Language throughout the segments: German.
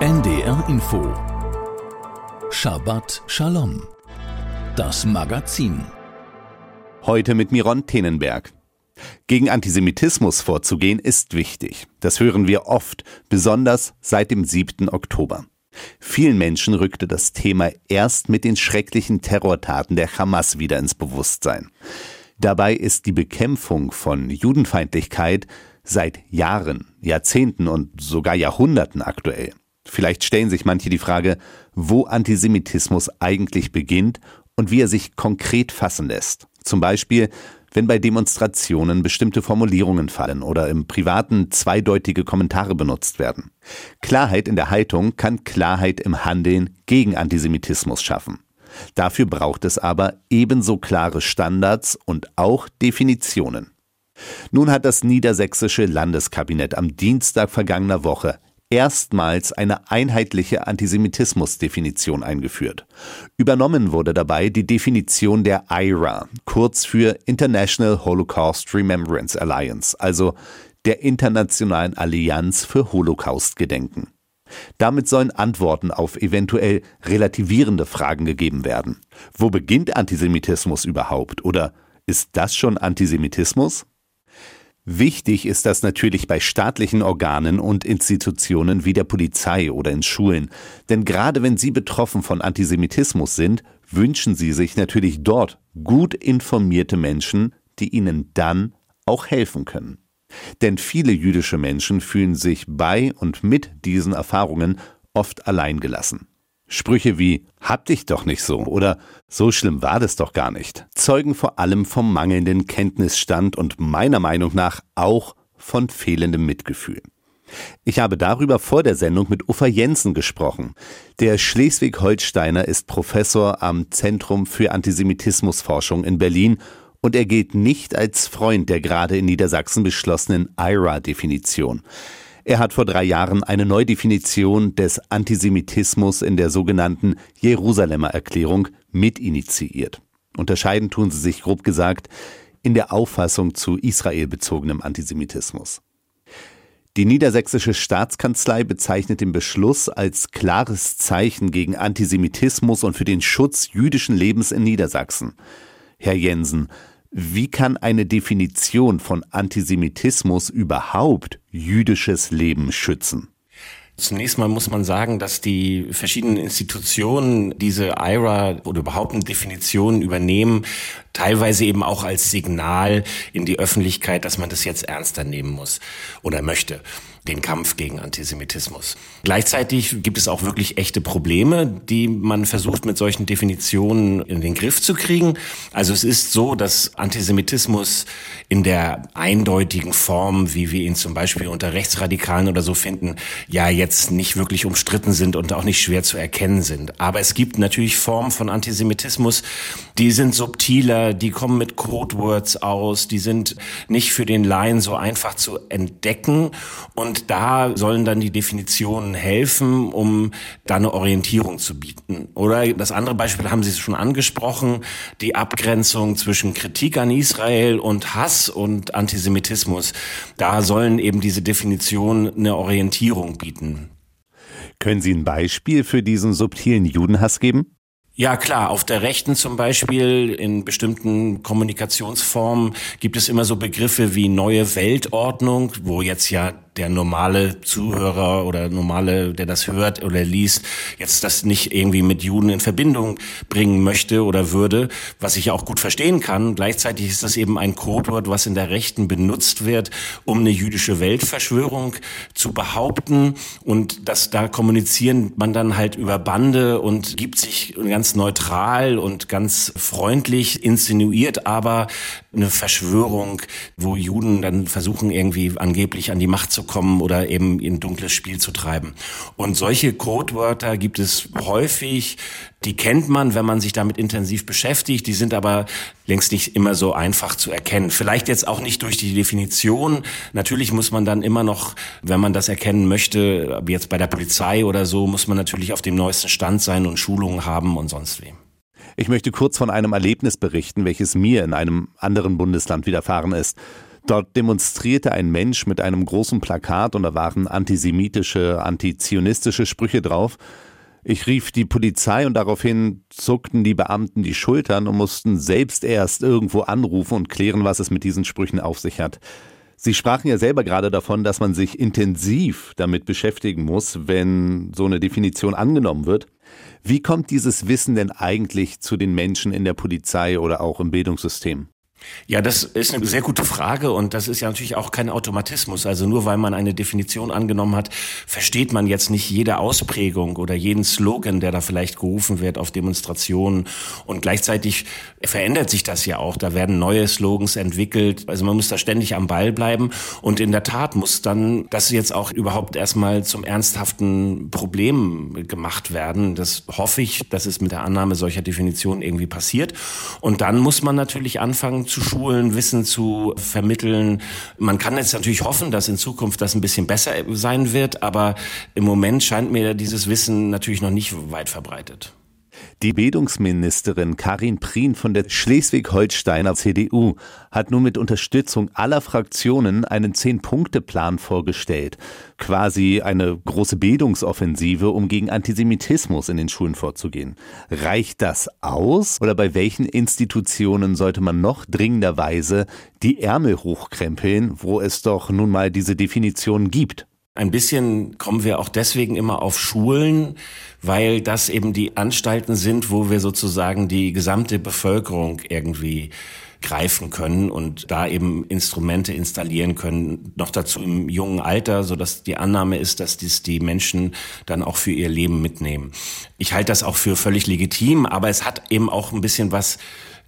NDR Info Shabbat Shalom Das Magazin Heute mit Miron Tenenberg. Gegen Antisemitismus vorzugehen ist wichtig. Das hören wir oft, besonders seit dem 7. Oktober. Vielen Menschen rückte das Thema erst mit den schrecklichen Terrortaten der Hamas wieder ins Bewusstsein. Dabei ist die Bekämpfung von Judenfeindlichkeit seit Jahren, Jahrzehnten und sogar Jahrhunderten aktuell. Vielleicht stellen sich manche die Frage, wo Antisemitismus eigentlich beginnt und wie er sich konkret fassen lässt. Zum Beispiel, wenn bei Demonstrationen bestimmte Formulierungen fallen oder im Privaten zweideutige Kommentare benutzt werden. Klarheit in der Haltung kann Klarheit im Handeln gegen Antisemitismus schaffen. Dafür braucht es aber ebenso klare Standards und auch Definitionen. Nun hat das niedersächsische Landeskabinett am Dienstag vergangener Woche erstmals eine einheitliche Antisemitismusdefinition eingeführt. Übernommen wurde dabei die Definition der IRA, kurz für International Holocaust Remembrance Alliance, also der Internationalen Allianz für Holocaustgedenken. Damit sollen Antworten auf eventuell relativierende Fragen gegeben werden. Wo beginnt Antisemitismus überhaupt? Oder ist das schon Antisemitismus? Wichtig ist das natürlich bei staatlichen Organen und Institutionen wie der Polizei oder in Schulen, denn gerade wenn sie betroffen von Antisemitismus sind, wünschen sie sich natürlich dort gut informierte Menschen, die ihnen dann auch helfen können. Denn viele jüdische Menschen fühlen sich bei und mit diesen Erfahrungen oft alleingelassen. Sprüche wie Hab dich doch nicht so oder So schlimm war das doch gar nicht zeugen vor allem vom mangelnden Kenntnisstand und meiner Meinung nach auch von fehlendem Mitgefühl. Ich habe darüber vor der Sendung mit Uffa Jensen gesprochen. Der Schleswig-Holsteiner ist Professor am Zentrum für Antisemitismusforschung in Berlin und er gilt nicht als Freund der gerade in Niedersachsen beschlossenen IRA-Definition. Er hat vor drei Jahren eine Neudefinition des Antisemitismus in der sogenannten Jerusalemer Erklärung mitinitiiert. Unterscheiden tun sie sich grob gesagt in der Auffassung zu Israel bezogenem Antisemitismus. Die niedersächsische Staatskanzlei bezeichnet den Beschluss als klares Zeichen gegen Antisemitismus und für den Schutz jüdischen Lebens in Niedersachsen. Herr Jensen, wie kann eine Definition von Antisemitismus überhaupt jüdisches Leben schützen? Zunächst mal muss man sagen, dass die verschiedenen Institutionen diese IRA oder überhaupt eine Definition übernehmen, teilweise eben auch als Signal in die Öffentlichkeit, dass man das jetzt ernster nehmen muss oder möchte den Kampf gegen Antisemitismus. Gleichzeitig gibt es auch wirklich echte Probleme, die man versucht mit solchen Definitionen in den Griff zu kriegen. Also es ist so, dass Antisemitismus in der eindeutigen Form, wie wir ihn zum Beispiel unter Rechtsradikalen oder so finden, ja jetzt nicht wirklich umstritten sind und auch nicht schwer zu erkennen sind. Aber es gibt natürlich Formen von Antisemitismus, die sind subtiler, die kommen mit Codewords aus, die sind nicht für den Laien so einfach zu entdecken und da sollen dann die Definitionen helfen, um da eine Orientierung zu bieten. Oder das andere Beispiel haben Sie schon angesprochen, die Abgrenzung zwischen Kritik an Israel und Hass und Antisemitismus. Da sollen eben diese Definitionen eine Orientierung bieten. Können Sie ein Beispiel für diesen subtilen Judenhass geben? Ja, klar. Auf der Rechten zum Beispiel in bestimmten Kommunikationsformen gibt es immer so Begriffe wie neue Weltordnung, wo jetzt ja der normale Zuhörer oder normale, der das hört oder liest, jetzt das nicht irgendwie mit Juden in Verbindung bringen möchte oder würde, was ich auch gut verstehen kann. Gleichzeitig ist das eben ein Codewort, was in der Rechten benutzt wird, um eine jüdische Weltverschwörung zu behaupten. Und das da kommunizieren man dann halt über Bande und gibt sich ganz neutral und ganz freundlich insinuiert, aber eine Verschwörung, wo Juden dann versuchen irgendwie angeblich an die Macht zu kommen oder eben in dunkles Spiel zu treiben. Und solche Codewörter gibt es häufig, die kennt man, wenn man sich damit intensiv beschäftigt, die sind aber längst nicht immer so einfach zu erkennen. Vielleicht jetzt auch nicht durch die Definition. Natürlich muss man dann immer noch, wenn man das erkennen möchte, jetzt bei der Polizei oder so, muss man natürlich auf dem neuesten Stand sein und Schulungen haben und sonst wem. Ich möchte kurz von einem Erlebnis berichten, welches mir in einem anderen Bundesland widerfahren ist. Dort demonstrierte ein Mensch mit einem großen Plakat und da waren antisemitische, antizionistische Sprüche drauf. Ich rief die Polizei und daraufhin zuckten die Beamten die Schultern und mussten selbst erst irgendwo anrufen und klären, was es mit diesen Sprüchen auf sich hat. Sie sprachen ja selber gerade davon, dass man sich intensiv damit beschäftigen muss, wenn so eine Definition angenommen wird. Wie kommt dieses Wissen denn eigentlich zu den Menschen in der Polizei oder auch im Bildungssystem? Ja, das ist eine sehr gute Frage und das ist ja natürlich auch kein Automatismus. Also nur weil man eine Definition angenommen hat, versteht man jetzt nicht jede Ausprägung oder jeden Slogan, der da vielleicht gerufen wird auf Demonstrationen. Und gleichzeitig verändert sich das ja auch. Da werden neue Slogans entwickelt. Also man muss da ständig am Ball bleiben. Und in der Tat muss dann das jetzt auch überhaupt erstmal zum ernsthaften Problem gemacht werden. Das hoffe ich, dass es mit der Annahme solcher Definitionen irgendwie passiert. Und dann muss man natürlich anfangen, zu schulen, Wissen zu vermitteln. Man kann jetzt natürlich hoffen, dass in Zukunft das ein bisschen besser sein wird, aber im Moment scheint mir dieses Wissen natürlich noch nicht weit verbreitet. Die Bildungsministerin Karin Prien von der Schleswig-Holsteiner CDU hat nun mit Unterstützung aller Fraktionen einen Zehn-Punkte-Plan vorgestellt. Quasi eine große Bildungsoffensive, um gegen Antisemitismus in den Schulen vorzugehen. Reicht das aus? Oder bei welchen Institutionen sollte man noch dringenderweise die Ärmel hochkrempeln, wo es doch nun mal diese Definition gibt? Ein bisschen kommen wir auch deswegen immer auf Schulen, weil das eben die Anstalten sind, wo wir sozusagen die gesamte Bevölkerung irgendwie greifen können und da eben Instrumente installieren können, noch dazu im jungen Alter, so dass die Annahme ist, dass dies die Menschen dann auch für ihr Leben mitnehmen. Ich halte das auch für völlig legitim, aber es hat eben auch ein bisschen was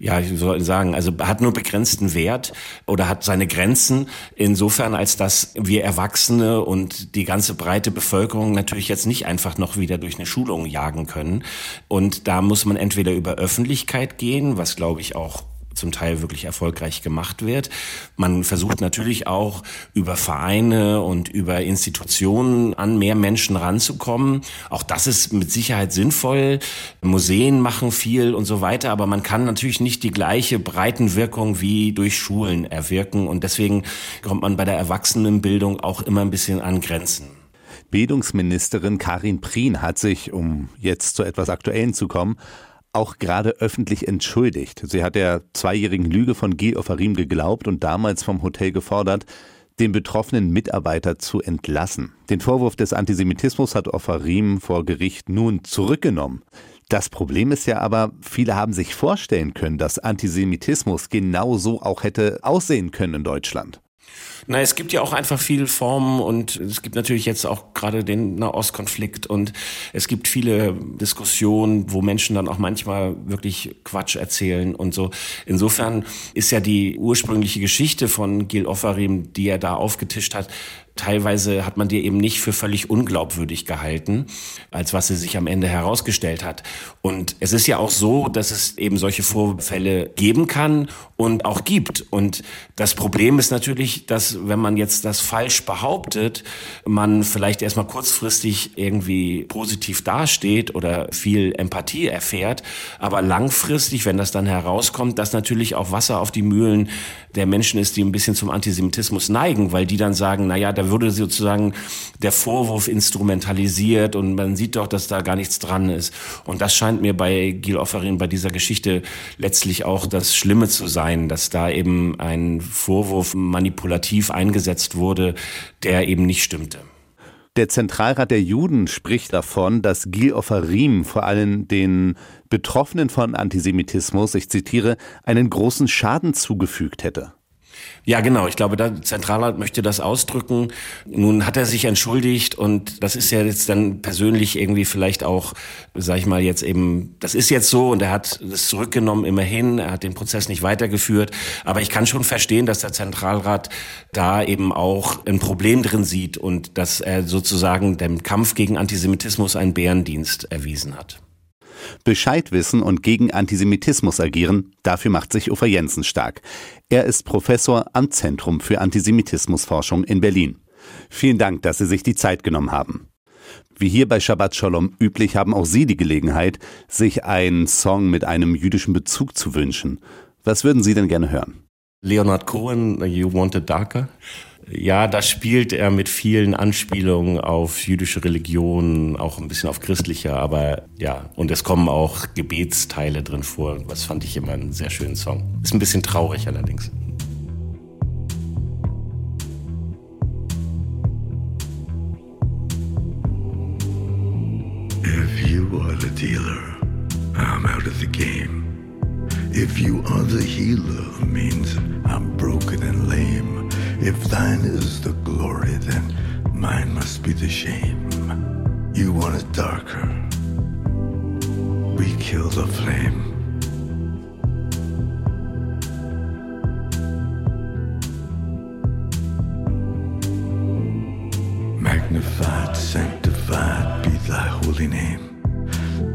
ja, ich soll sagen, also hat nur begrenzten Wert oder hat seine Grenzen insofern, als dass wir Erwachsene und die ganze breite Bevölkerung natürlich jetzt nicht einfach noch wieder durch eine Schulung jagen können. Und da muss man entweder über Öffentlichkeit gehen, was glaube ich auch zum Teil wirklich erfolgreich gemacht wird. Man versucht natürlich auch über Vereine und über Institutionen an mehr Menschen ranzukommen. Auch das ist mit Sicherheit sinnvoll. Museen machen viel und so weiter, aber man kann natürlich nicht die gleiche Breitenwirkung wie durch Schulen erwirken und deswegen kommt man bei der Erwachsenenbildung auch immer ein bisschen an Grenzen. Bildungsministerin Karin Prien hat sich, um jetzt zu etwas Aktuellen zu kommen, auch gerade öffentlich entschuldigt. Sie hat der zweijährigen Lüge von Gil Ofarim geglaubt und damals vom Hotel gefordert, den betroffenen Mitarbeiter zu entlassen. Den Vorwurf des Antisemitismus hat Ofarim vor Gericht nun zurückgenommen. Das Problem ist ja aber, viele haben sich vorstellen können, dass Antisemitismus genauso auch hätte aussehen können in Deutschland. Na, es gibt ja auch einfach viele Formen und es gibt natürlich jetzt auch gerade den Nahostkonflikt und es gibt viele Diskussionen, wo Menschen dann auch manchmal wirklich Quatsch erzählen und so. Insofern ist ja die ursprüngliche Geschichte von Gil Offarim, die er da aufgetischt hat, Teilweise hat man die eben nicht für völlig unglaubwürdig gehalten, als was sie sich am Ende herausgestellt hat. Und es ist ja auch so, dass es eben solche Vorfälle geben kann und auch gibt. Und das Problem ist natürlich, dass wenn man jetzt das falsch behauptet, man vielleicht erstmal kurzfristig irgendwie positiv dasteht oder viel Empathie erfährt, aber langfristig, wenn das dann herauskommt, dass natürlich auch Wasser auf die Mühlen der Menschen ist, die ein bisschen zum Antisemitismus neigen, weil die dann sagen, na ja, da würde sozusagen der Vorwurf instrumentalisiert und man sieht doch, dass da gar nichts dran ist. Und das scheint mir bei Gil Offerin bei dieser Geschichte letztlich auch das Schlimme zu sein, dass da eben ein Vorwurf manipulativ eingesetzt wurde, der eben nicht stimmte. Der Zentralrat der Juden spricht davon, dass Gil Ofarim vor allem den Betroffenen von Antisemitismus, ich zitiere, einen großen Schaden zugefügt hätte. Ja, genau. Ich glaube, der Zentralrat möchte das ausdrücken. Nun hat er sich entschuldigt und das ist ja jetzt dann persönlich irgendwie vielleicht auch, sag ich mal jetzt eben, das ist jetzt so und er hat es zurückgenommen immerhin. Er hat den Prozess nicht weitergeführt. Aber ich kann schon verstehen, dass der Zentralrat da eben auch ein Problem drin sieht und dass er sozusagen dem Kampf gegen Antisemitismus einen Bärendienst erwiesen hat. Bescheid wissen und gegen Antisemitismus agieren, dafür macht sich Ufer Jensen stark. Er ist Professor am Zentrum für Antisemitismusforschung in Berlin. Vielen Dank, dass Sie sich die Zeit genommen haben. Wie hier bei Shabbat Shalom üblich haben auch Sie die Gelegenheit, sich einen Song mit einem jüdischen Bezug zu wünschen. Was würden Sie denn gerne hören? Leonard Cohen, You Wanted Darker. Ja, da spielt er mit vielen Anspielungen auf jüdische Religion, auch ein bisschen auf christliche, aber ja, und es kommen auch Gebetsteile drin vor. Was fand ich immer einen sehr schönen Song. Ist ein bisschen traurig allerdings. If you are the dealer, I'm out of the game. If you are the healer, means I'm broken and lame. If thine is the glory, then mine must be the shame. You want it darker, we kill the flame. Magnified, sanctified be thy holy name.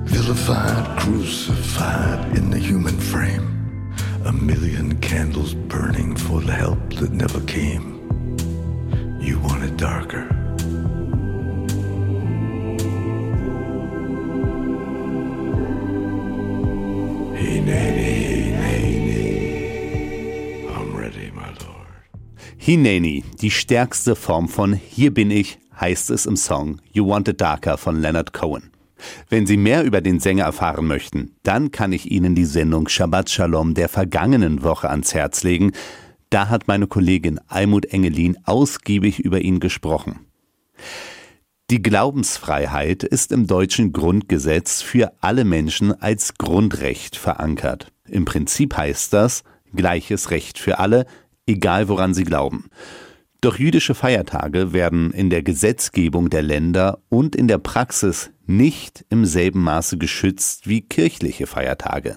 Vilified, crucified in the human frame. A million candles burning for the help that never came. You want it darker. Hineni, Hineni. I'm ready, my lord. Hineni, die stärkste Form von Hier bin ich, heißt es im Song You Want It Darker von Leonard Cohen. Wenn Sie mehr über den Sänger erfahren möchten, dann kann ich Ihnen die Sendung Shabbat Shalom der vergangenen Woche ans Herz legen. Da hat meine Kollegin Almut Engelin ausgiebig über ihn gesprochen. Die Glaubensfreiheit ist im deutschen Grundgesetz für alle Menschen als Grundrecht verankert. Im Prinzip heißt das gleiches Recht für alle, egal woran sie glauben. Doch jüdische Feiertage werden in der Gesetzgebung der Länder und in der Praxis nicht im selben Maße geschützt wie kirchliche Feiertage.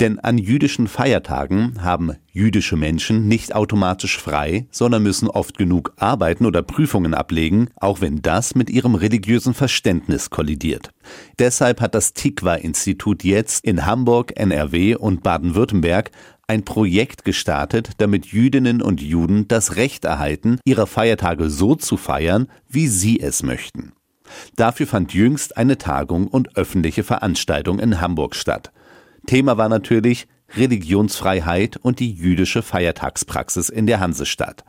Denn an jüdischen Feiertagen haben jüdische Menschen nicht automatisch frei, sondern müssen oft genug arbeiten oder Prüfungen ablegen, auch wenn das mit ihrem religiösen Verständnis kollidiert. Deshalb hat das Tikva-Institut jetzt in Hamburg, NRW und Baden-Württemberg ein Projekt gestartet, damit Jüdinnen und Juden das Recht erhalten, ihre Feiertage so zu feiern, wie sie es möchten. Dafür fand jüngst eine Tagung und öffentliche Veranstaltung in Hamburg statt. Thema war natürlich Religionsfreiheit und die jüdische Feiertagspraxis in der Hansestadt.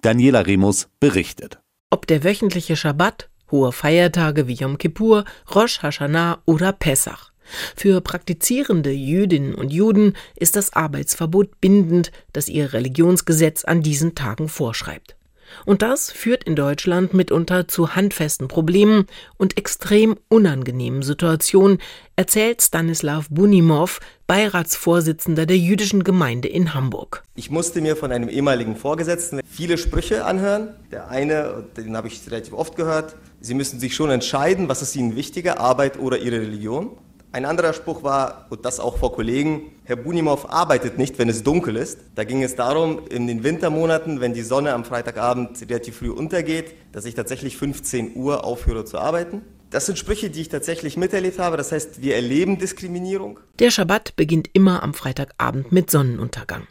Daniela Remus berichtet. Ob der wöchentliche Schabbat, hohe Feiertage wie Yom Kippur, Rosh Hashanah oder Pessach. Für praktizierende Jüdinnen und Juden ist das Arbeitsverbot bindend, das ihr Religionsgesetz an diesen Tagen vorschreibt. Und das führt in Deutschland mitunter zu handfesten Problemen und extrem unangenehmen Situationen, erzählt Stanislav Bunimov, Beiratsvorsitzender der jüdischen Gemeinde in Hamburg. Ich musste mir von einem ehemaligen Vorgesetzten viele Sprüche anhören. Der eine, den habe ich relativ oft gehört, Sie müssen sich schon entscheiden, was ist Ihnen wichtiger, Arbeit oder Ihre Religion. Ein anderer Spruch war, und das auch vor Kollegen, Herr Bunimov arbeitet nicht, wenn es dunkel ist. Da ging es darum, in den Wintermonaten, wenn die Sonne am Freitagabend relativ früh untergeht, dass ich tatsächlich 15 Uhr aufhöre zu arbeiten. Das sind Sprüche, die ich tatsächlich miterlebt habe. Das heißt, wir erleben Diskriminierung. Der Schabbat beginnt immer am Freitagabend mit Sonnenuntergang.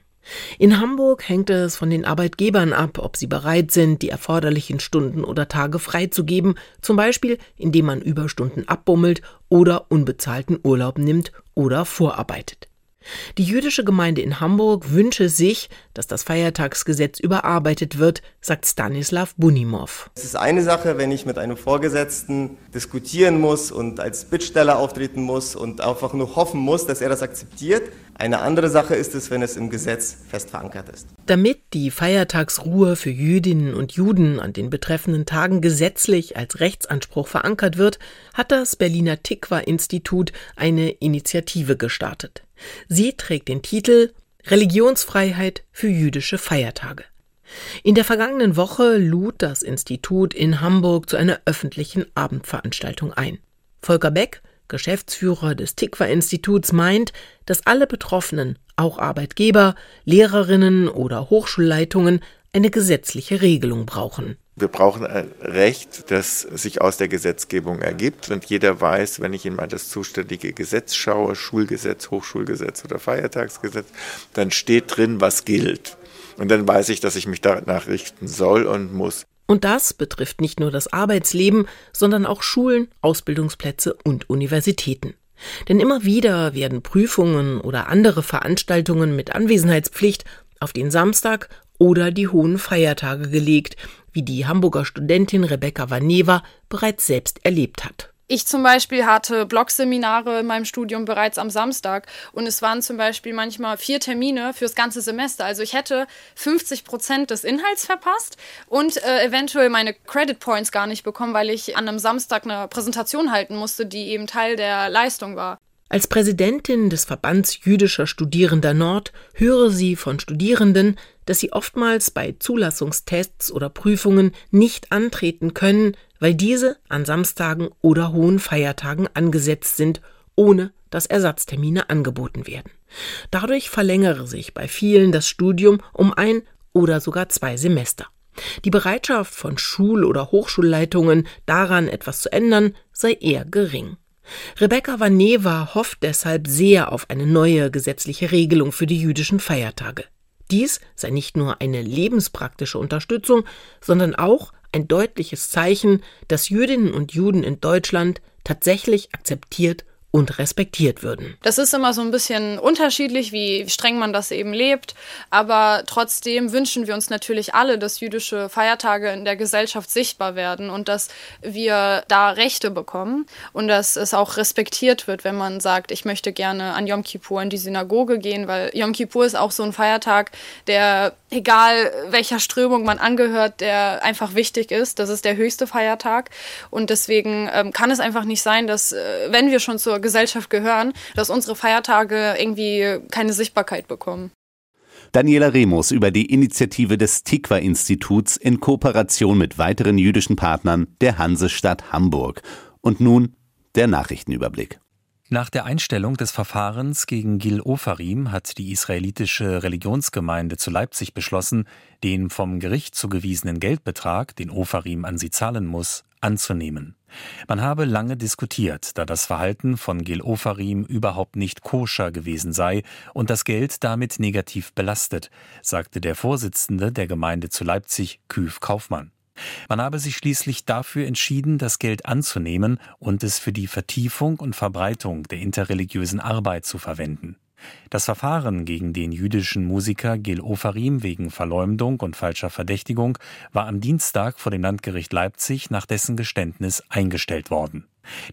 In Hamburg hängt es von den Arbeitgebern ab, ob sie bereit sind, die erforderlichen Stunden oder Tage freizugeben, zum Beispiel indem man Überstunden abbummelt oder unbezahlten Urlaub nimmt oder vorarbeitet. Die jüdische Gemeinde in Hamburg wünsche sich, dass das Feiertagsgesetz überarbeitet wird, sagt Stanislav Bunimov. Es ist eine Sache, wenn ich mit einem Vorgesetzten diskutieren muss und als Bittsteller auftreten muss und einfach nur hoffen muss, dass er das akzeptiert. Eine andere Sache ist es, wenn es im Gesetz fest verankert ist. Damit die Feiertagsruhe für Jüdinnen und Juden an den betreffenden Tagen gesetzlich als Rechtsanspruch verankert wird, hat das Berliner Tikva-Institut eine Initiative gestartet. Sie trägt den Titel Religionsfreiheit für jüdische Feiertage. In der vergangenen Woche lud das Institut in Hamburg zu einer öffentlichen Abendveranstaltung ein. Volker Beck, Geschäftsführer des Tikva-Instituts, meint, dass alle Betroffenen, auch Arbeitgeber, Lehrerinnen oder Hochschulleitungen, eine gesetzliche Regelung brauchen. Wir brauchen ein Recht, das sich aus der Gesetzgebung ergibt und jeder weiß, wenn ich in das zuständige Gesetz schaue, Schulgesetz, Hochschulgesetz oder Feiertagsgesetz, dann steht drin, was gilt. Und dann weiß ich, dass ich mich danach richten soll und muss. Und das betrifft nicht nur das Arbeitsleben, sondern auch Schulen, Ausbildungsplätze und Universitäten. Denn immer wieder werden Prüfungen oder andere Veranstaltungen mit Anwesenheitspflicht auf den Samstag oder die hohen Feiertage gelegt, wie die Hamburger Studentin Rebecca Vaneva bereits selbst erlebt hat. Ich zum Beispiel hatte Blogseminare in meinem Studium bereits am Samstag und es waren zum Beispiel manchmal vier Termine fürs ganze Semester. Also ich hätte 50 Prozent des Inhalts verpasst und äh, eventuell meine Credit Points gar nicht bekommen, weil ich an einem Samstag eine Präsentation halten musste, die eben Teil der Leistung war. Als Präsidentin des Verbands jüdischer Studierender Nord höre sie von Studierenden, dass sie oftmals bei Zulassungstests oder Prüfungen nicht antreten können, weil diese an Samstagen oder hohen Feiertagen angesetzt sind, ohne dass Ersatztermine angeboten werden. Dadurch verlängere sich bei vielen das Studium um ein oder sogar zwei Semester. Die Bereitschaft von Schul- oder Hochschulleitungen, daran etwas zu ändern, sei eher gering. Rebecca Vaneva hofft deshalb sehr auf eine neue gesetzliche Regelung für die jüdischen Feiertage. Dies sei nicht nur eine lebenspraktische Unterstützung, sondern auch ein deutliches Zeichen, dass Jüdinnen und Juden in Deutschland tatsächlich akzeptiert und respektiert würden. Das ist immer so ein bisschen unterschiedlich, wie streng man das eben lebt. Aber trotzdem wünschen wir uns natürlich alle, dass jüdische Feiertage in der Gesellschaft sichtbar werden und dass wir da Rechte bekommen und dass es auch respektiert wird, wenn man sagt, ich möchte gerne an Yom Kippur in die Synagoge gehen, weil Yom Kippur ist auch so ein Feiertag, der egal welcher Strömung man angehört, der einfach wichtig ist. Das ist der höchste Feiertag. Und deswegen ähm, kann es einfach nicht sein, dass, äh, wenn wir schon zur Gesellschaft gehören, dass unsere Feiertage irgendwie keine Sichtbarkeit bekommen. Daniela Remus über die Initiative des Tikva-Instituts in Kooperation mit weiteren jüdischen Partnern der Hansestadt Hamburg. Und nun der Nachrichtenüberblick. Nach der Einstellung des Verfahrens gegen Gil Ofarim hat die israelitische Religionsgemeinde zu Leipzig beschlossen, den vom Gericht zugewiesenen Geldbetrag, den Ofarim an sie zahlen muss, anzunehmen. Man habe lange diskutiert, da das Verhalten von Gil Ofarim überhaupt nicht koscher gewesen sei und das Geld damit negativ belastet, sagte der Vorsitzende der Gemeinde zu Leipzig, Küf Kaufmann. Man habe sich schließlich dafür entschieden, das Geld anzunehmen und es für die Vertiefung und Verbreitung der interreligiösen Arbeit zu verwenden. Das Verfahren gegen den jüdischen Musiker Gil Ofarim wegen Verleumdung und falscher Verdächtigung war am Dienstag vor dem Landgericht Leipzig nach dessen Geständnis eingestellt worden.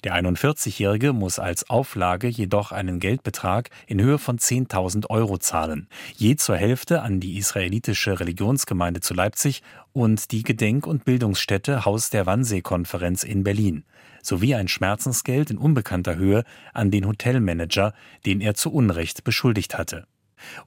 Der 41-Jährige muss als Auflage jedoch einen Geldbetrag in Höhe von 10.000 Euro zahlen, je zur Hälfte an die israelitische Religionsgemeinde zu Leipzig und die Gedenk- und Bildungsstätte Haus der Wannsee-Konferenz in Berlin sowie ein Schmerzensgeld in unbekannter Höhe an den Hotelmanager, den er zu Unrecht beschuldigt hatte.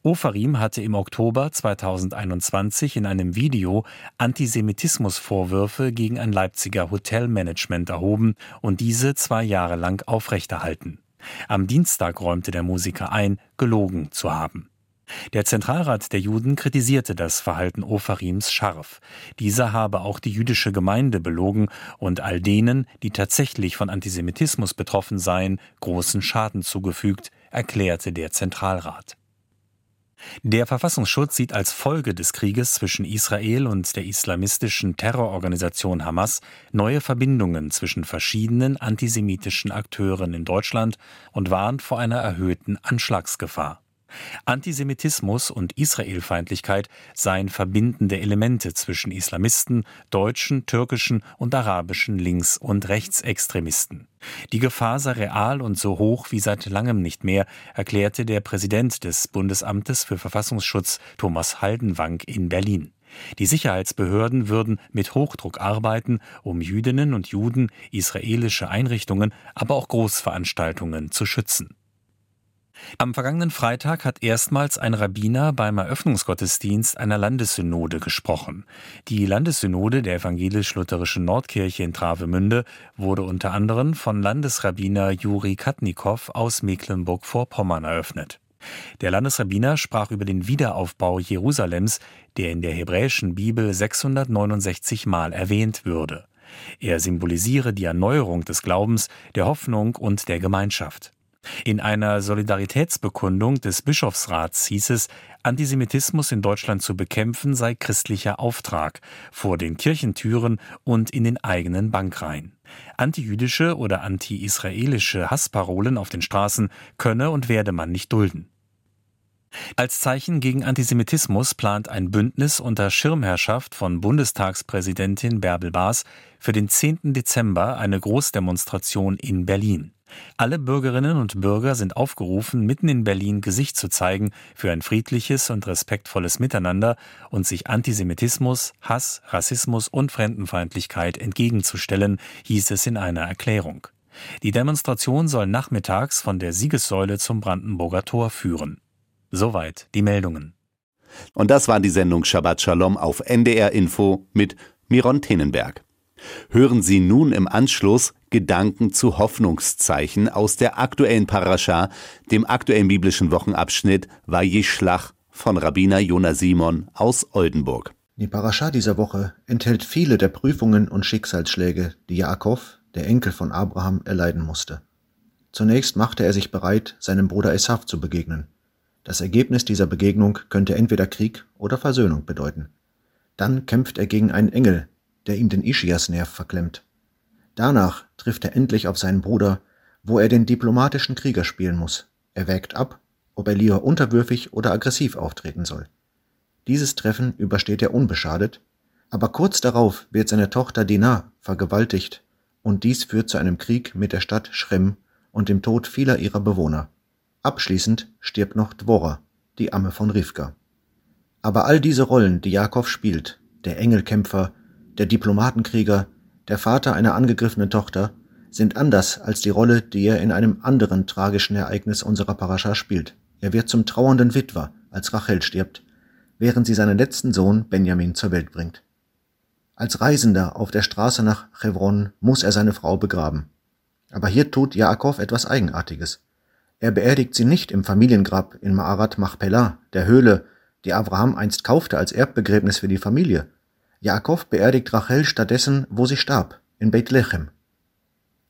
Ofarim hatte im Oktober 2021 in einem Video Antisemitismusvorwürfe gegen ein Leipziger Hotelmanagement erhoben und diese zwei Jahre lang aufrechterhalten. Am Dienstag räumte der Musiker ein, gelogen zu haben. Der Zentralrat der Juden kritisierte das Verhalten Ofarims scharf. Dieser habe auch die jüdische Gemeinde belogen und all denen, die tatsächlich von Antisemitismus betroffen seien, großen Schaden zugefügt, erklärte der Zentralrat. Der Verfassungsschutz sieht als Folge des Krieges zwischen Israel und der islamistischen Terrororganisation Hamas neue Verbindungen zwischen verschiedenen antisemitischen Akteuren in Deutschland und warnt vor einer erhöhten Anschlagsgefahr. Antisemitismus und Israelfeindlichkeit seien verbindende Elemente zwischen Islamisten, deutschen, türkischen und arabischen Links- und Rechtsextremisten. Die Gefahr sei real und so hoch wie seit langem nicht mehr, erklärte der Präsident des Bundesamtes für Verfassungsschutz Thomas Haldenwang in Berlin. Die Sicherheitsbehörden würden mit Hochdruck arbeiten, um Jüdinnen und Juden, israelische Einrichtungen, aber auch Großveranstaltungen zu schützen. Am vergangenen Freitag hat erstmals ein Rabbiner beim Eröffnungsgottesdienst einer Landessynode gesprochen. Die Landessynode der evangelisch-lutherischen Nordkirche in Travemünde wurde unter anderem von Landesrabbiner Juri Katnikow aus Mecklenburg-Vorpommern eröffnet. Der Landesrabbiner sprach über den Wiederaufbau Jerusalems, der in der hebräischen Bibel 669 Mal erwähnt würde. Er symbolisiere die Erneuerung des Glaubens, der Hoffnung und der Gemeinschaft. In einer Solidaritätsbekundung des Bischofsrats hieß es, Antisemitismus in Deutschland zu bekämpfen sei christlicher Auftrag vor den Kirchentüren und in den eigenen Bankreihen. Antijüdische oder anti-israelische Hassparolen auf den Straßen könne und werde man nicht dulden. Als Zeichen gegen Antisemitismus plant ein Bündnis unter Schirmherrschaft von Bundestagspräsidentin Bärbel Baas für den 10. Dezember eine Großdemonstration in Berlin. Alle Bürgerinnen und Bürger sind aufgerufen, mitten in Berlin Gesicht zu zeigen für ein friedliches und respektvolles Miteinander und sich Antisemitismus, Hass, Rassismus und Fremdenfeindlichkeit entgegenzustellen, hieß es in einer Erklärung. Die Demonstration soll nachmittags von der Siegessäule zum Brandenburger Tor führen. Soweit die Meldungen. Und das war die Sendung Shabbat Shalom auf NDR Info mit Miron Tenenberg. Hören Sie nun im Anschluss Gedanken zu Hoffnungszeichen aus der aktuellen Parascha, dem aktuellen biblischen Wochenabschnitt Vajischlach von Rabbiner Jona Simon aus Oldenburg. Die Parascha dieser Woche enthält viele der Prüfungen und Schicksalsschläge, die Jakob, der Enkel von Abraham, erleiden musste. Zunächst machte er sich bereit, seinem Bruder Esav zu begegnen. Das Ergebnis dieser Begegnung könnte entweder Krieg oder Versöhnung bedeuten. Dann kämpft er gegen einen Engel, der ihm den Ischiasnerv verklemmt. Danach trifft er endlich auf seinen Bruder, wo er den diplomatischen Krieger spielen muss. Er wägt ab, ob er lieber unterwürfig oder aggressiv auftreten soll. Dieses Treffen übersteht er unbeschadet, aber kurz darauf wird seine Tochter Dinah vergewaltigt und dies führt zu einem Krieg mit der Stadt Schrem und dem Tod vieler ihrer Bewohner. Abschließend stirbt noch Dvora, die Amme von Rivka. Aber all diese Rollen, die Jakob spielt, der Engelkämpfer, der Diplomatenkrieger, der Vater einer angegriffenen Tochter, sind anders als die Rolle, die er in einem anderen tragischen Ereignis unserer Parascha spielt. Er wird zum trauernden Witwer, als Rachel stirbt, während sie seinen letzten Sohn Benjamin zur Welt bringt. Als Reisender auf der Straße nach Chevron muss er seine Frau begraben. Aber hier tut Jakob etwas Eigenartiges. Er beerdigt sie nicht im Familiengrab in Maarat Machpelah, der Höhle, die Abraham einst kaufte als Erbbegräbnis für die Familie, Jakob beerdigt Rachel stattdessen, wo sie starb, in Bethlehem.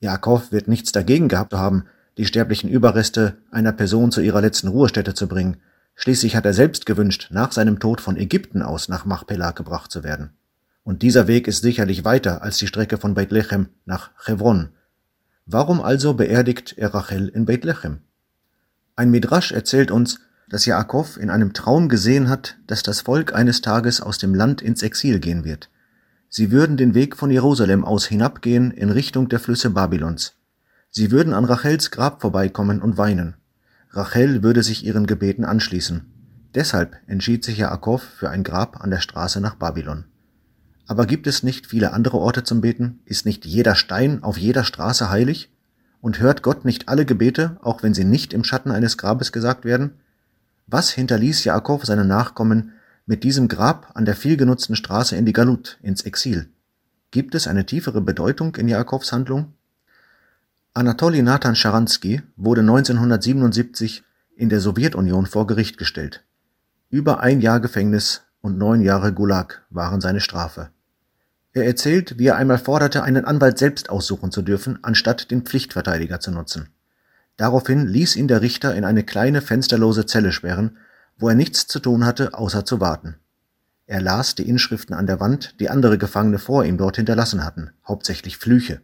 Jakob wird nichts dagegen gehabt haben, die sterblichen Überreste einer Person zu ihrer letzten Ruhestätte zu bringen. Schließlich hat er selbst gewünscht, nach seinem Tod von Ägypten aus nach Machpelah gebracht zu werden. Und dieser Weg ist sicherlich weiter als die Strecke von Bethlehem nach Chevron. Warum also beerdigt er Rachel in Bethlehem? Ein Midrasch erzählt uns, dass Jakob in einem Traum gesehen hat, dass das Volk eines Tages aus dem Land ins Exil gehen wird. Sie würden den Weg von Jerusalem aus hinabgehen in Richtung der Flüsse Babylons. Sie würden an Rachels Grab vorbeikommen und weinen. Rachel würde sich ihren Gebeten anschließen. Deshalb entschied sich Jakob für ein Grab an der Straße nach Babylon. Aber gibt es nicht viele andere Orte zum Beten? Ist nicht jeder Stein auf jeder Straße heilig? Und hört Gott nicht alle Gebete, auch wenn sie nicht im Schatten eines Grabes gesagt werden? Was hinterließ Jakob seinen Nachkommen mit diesem Grab an der vielgenutzten Straße in die Galut, ins Exil? Gibt es eine tiefere Bedeutung in Jakobs Handlung? Anatoli Nathan Scharansky wurde 1977 in der Sowjetunion vor Gericht gestellt. Über ein Jahr Gefängnis und neun Jahre Gulag waren seine Strafe. Er erzählt, wie er einmal forderte, einen Anwalt selbst aussuchen zu dürfen, anstatt den Pflichtverteidiger zu nutzen. Daraufhin ließ ihn der Richter in eine kleine fensterlose Zelle sperren, wo er nichts zu tun hatte, außer zu warten. Er las die Inschriften an der Wand, die andere Gefangene vor ihm dort hinterlassen hatten, hauptsächlich Flüche.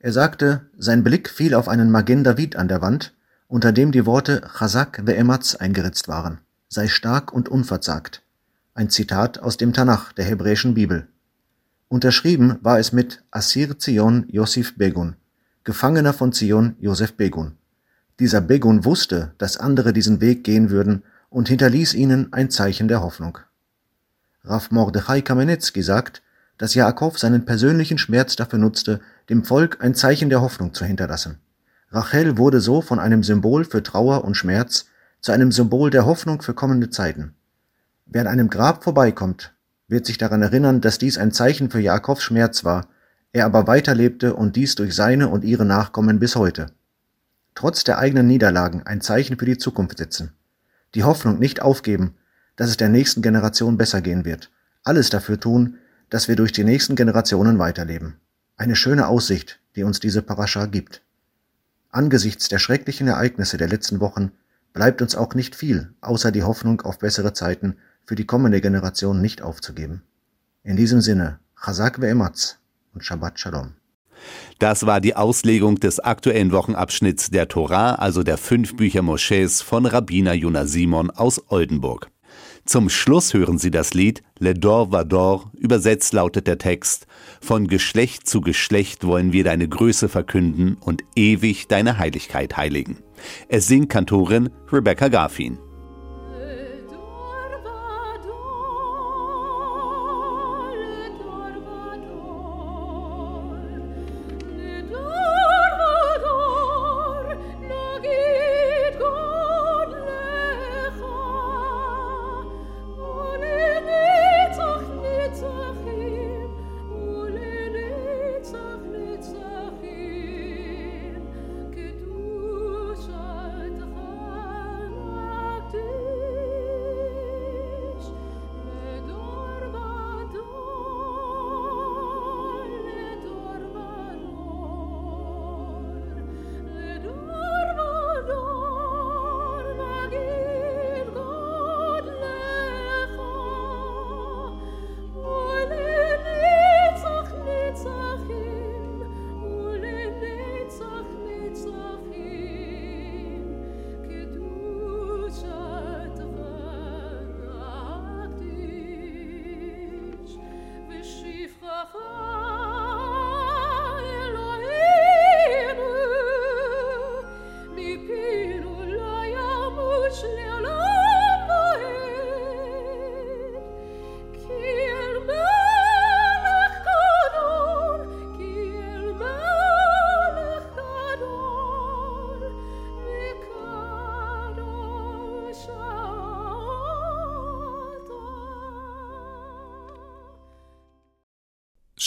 Er sagte, sein Blick fiel auf einen Magen David an der Wand, unter dem die Worte Chazak ve'ematz eingeritzt waren, sei stark und unverzagt. Ein Zitat aus dem Tanach der hebräischen Bibel. Unterschrieben war es mit Asir Zion Yosif Begun, Gefangener von Zion Josef Begun. Dieser Begun wusste, dass andere diesen Weg gehen würden und hinterließ ihnen ein Zeichen der Hoffnung. Rav Mordechai Kamenetsky sagt, dass Jakob seinen persönlichen Schmerz dafür nutzte, dem Volk ein Zeichen der Hoffnung zu hinterlassen. Rachel wurde so von einem Symbol für Trauer und Schmerz zu einem Symbol der Hoffnung für kommende Zeiten. Wer an einem Grab vorbeikommt, wird sich daran erinnern, dass dies ein Zeichen für Jakobs Schmerz war, er aber weiterlebte und dies durch seine und ihre Nachkommen bis heute trotz der eigenen Niederlagen ein Zeichen für die Zukunft setzen. Die Hoffnung nicht aufgeben, dass es der nächsten Generation besser gehen wird. Alles dafür tun, dass wir durch die nächsten Generationen weiterleben. Eine schöne Aussicht, die uns diese Parascha gibt. Angesichts der schrecklichen Ereignisse der letzten Wochen bleibt uns auch nicht viel, außer die Hoffnung auf bessere Zeiten für die kommende Generation nicht aufzugeben. In diesem Sinne, Chazak ve'ematz und Shabbat Shalom. Das war die Auslegung des aktuellen Wochenabschnitts der Torah, also der fünf Bücher Moschees von Rabbiner Jona Simon aus Oldenburg. Zum Schluss hören Sie das Lied Le Dor Vador, übersetzt lautet der Text Von Geschlecht zu Geschlecht wollen wir deine Größe verkünden und ewig deine Heiligkeit heiligen. Es singt Kantorin Rebecca Garfin.